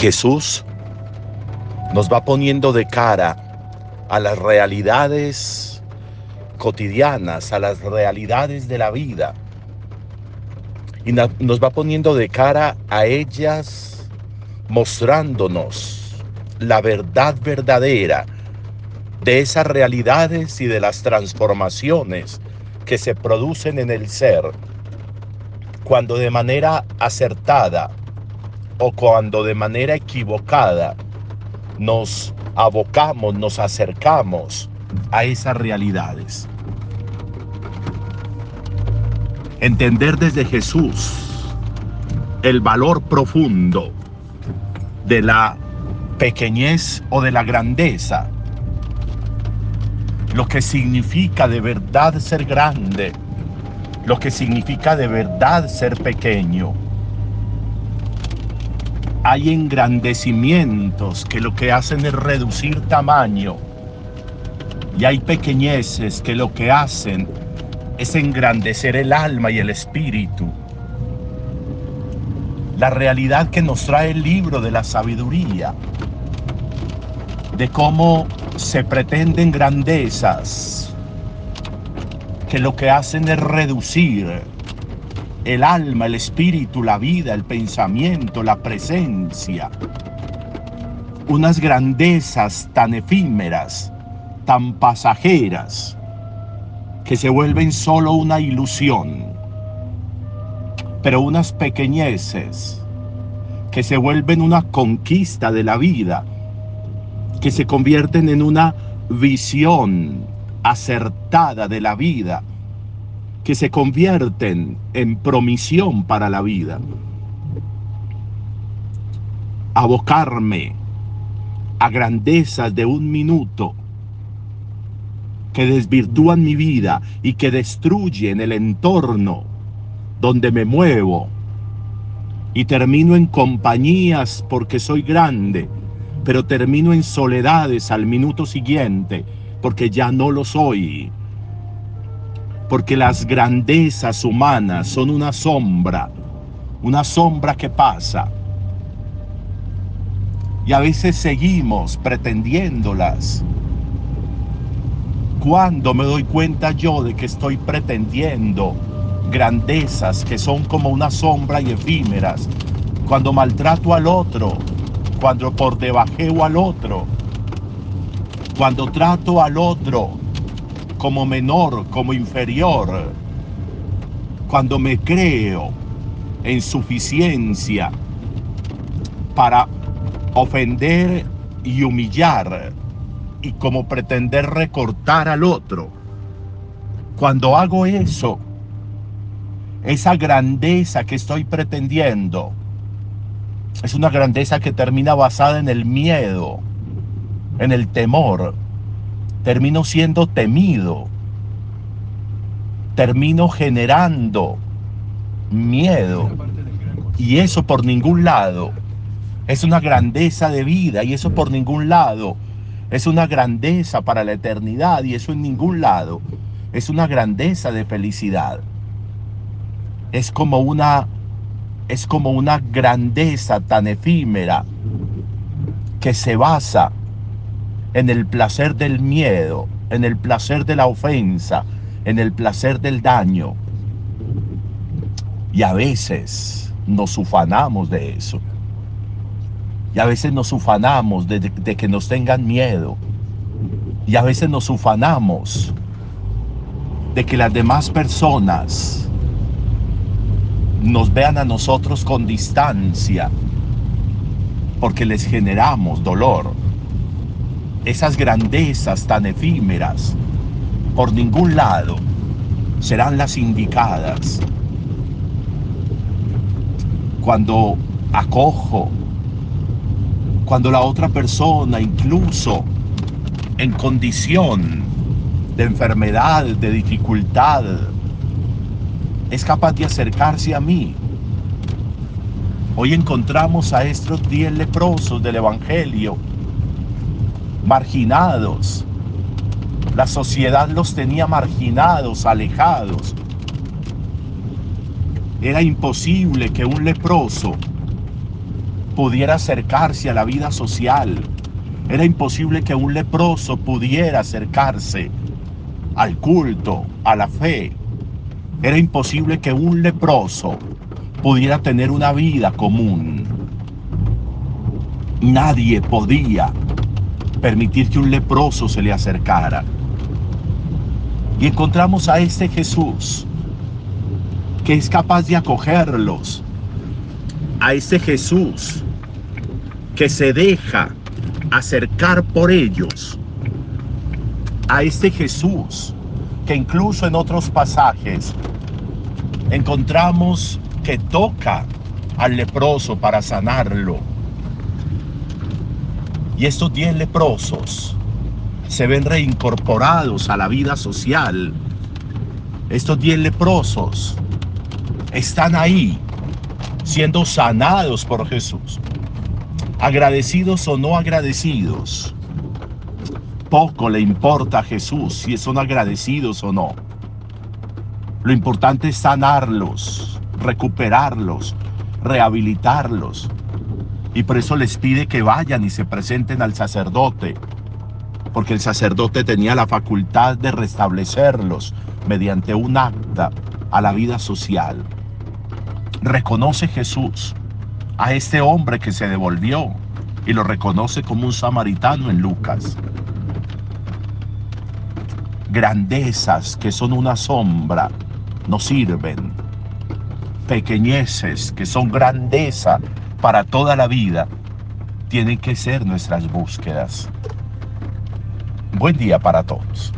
Jesús nos va poniendo de cara a las realidades cotidianas, a las realidades de la vida. Y nos va poniendo de cara a ellas, mostrándonos la verdad verdadera de esas realidades y de las transformaciones que se producen en el ser cuando de manera acertada o cuando de manera equivocada nos abocamos, nos acercamos a esas realidades. Entender desde Jesús el valor profundo de la pequeñez o de la grandeza, lo que significa de verdad ser grande, lo que significa de verdad ser pequeño hay engrandecimientos que lo que hacen es reducir tamaño y hay pequeñeces que lo que hacen es engrandecer el alma y el espíritu. La realidad que nos trae el libro de la sabiduría, de cómo se pretenden grandezas, que lo que hacen es reducir el alma, el espíritu, la vida, el pensamiento, la presencia. Unas grandezas tan efímeras, tan pasajeras, que se vuelven solo una ilusión. Pero unas pequeñeces que se vuelven una conquista de la vida, que se convierten en una visión acertada de la vida que se convierten en promisión para la vida. Abocarme a grandezas de un minuto que desvirtúan mi vida y que destruyen el entorno donde me muevo y termino en compañías porque soy grande, pero termino en soledades al minuto siguiente porque ya no lo soy porque las grandezas humanas son una sombra, una sombra que pasa. Y a veces seguimos pretendiéndolas. Cuando me doy cuenta yo de que estoy pretendiendo grandezas que son como una sombra y efímeras, cuando maltrato al otro, cuando por debajeo al otro, cuando trato al otro como menor, como inferior, cuando me creo en suficiencia para ofender y humillar y como pretender recortar al otro. Cuando hago eso, esa grandeza que estoy pretendiendo es una grandeza que termina basada en el miedo, en el temor, termino siendo temido, termino generando miedo. Y eso por ningún lado es una grandeza de vida y eso por ningún lado es una grandeza para la eternidad y eso en ningún lado es una grandeza de felicidad. Es como una es como una grandeza tan efímera que se basa en el placer del miedo, en el placer de la ofensa, en el placer del daño. Y a veces nos ufanamos de eso. Y a veces nos ufanamos de, de, que nos tengan miedo. Y a veces nos ufanamos de que las demás personas nos vean a nosotros con distancia porque les generamos dolor esas grandezas tan efímeras, por ningún lado serán las indicadas. Cuando acojo, cuando la otra persona, incluso en condición de enfermedad, de dificultad, es capaz de acercarse a mí. Hoy encontramos a estos diez leprosos del Evangelio marginados. La sociedad los tenía marginados, alejados. Era imposible que un leproso pudiera acercarse a la vida social. Era imposible que un leproso pudiera acercarse al culto, a la fe. Era imposible que un leproso pudiera tener una vida común. Nadie podía permitir que un leproso se le acercara. Y encontramos a este Jesús que es capaz de acogerlos. A este Jesús que se deja acercar por ellos. A este Jesús que incluso en otros pasajes encontramos que toca al leproso para sanarlo. Y estos diez leprosos se ven reincorporados a la vida social. Estos diez leprosos están ahí siendo sanados por Jesús. Agradecidos o no agradecidos. Poco le importa a Jesús si son agradecidos o no. Lo importante es sanarlos, recuperarlos, rehabilitarlos, y por eso les pide que vayan y se presenten al sacerdote, porque el sacerdote tenía la facultad de restablecerlos mediante un acta a la vida social. Reconoce Jesús a este hombre que se devolvió y lo reconoce como un samaritano en Lucas. Grandezas que son una sombra no sirven. Pequeñeces que son grandeza para toda la vida tienen que ser nuestras búsquedas. Buen día para todos.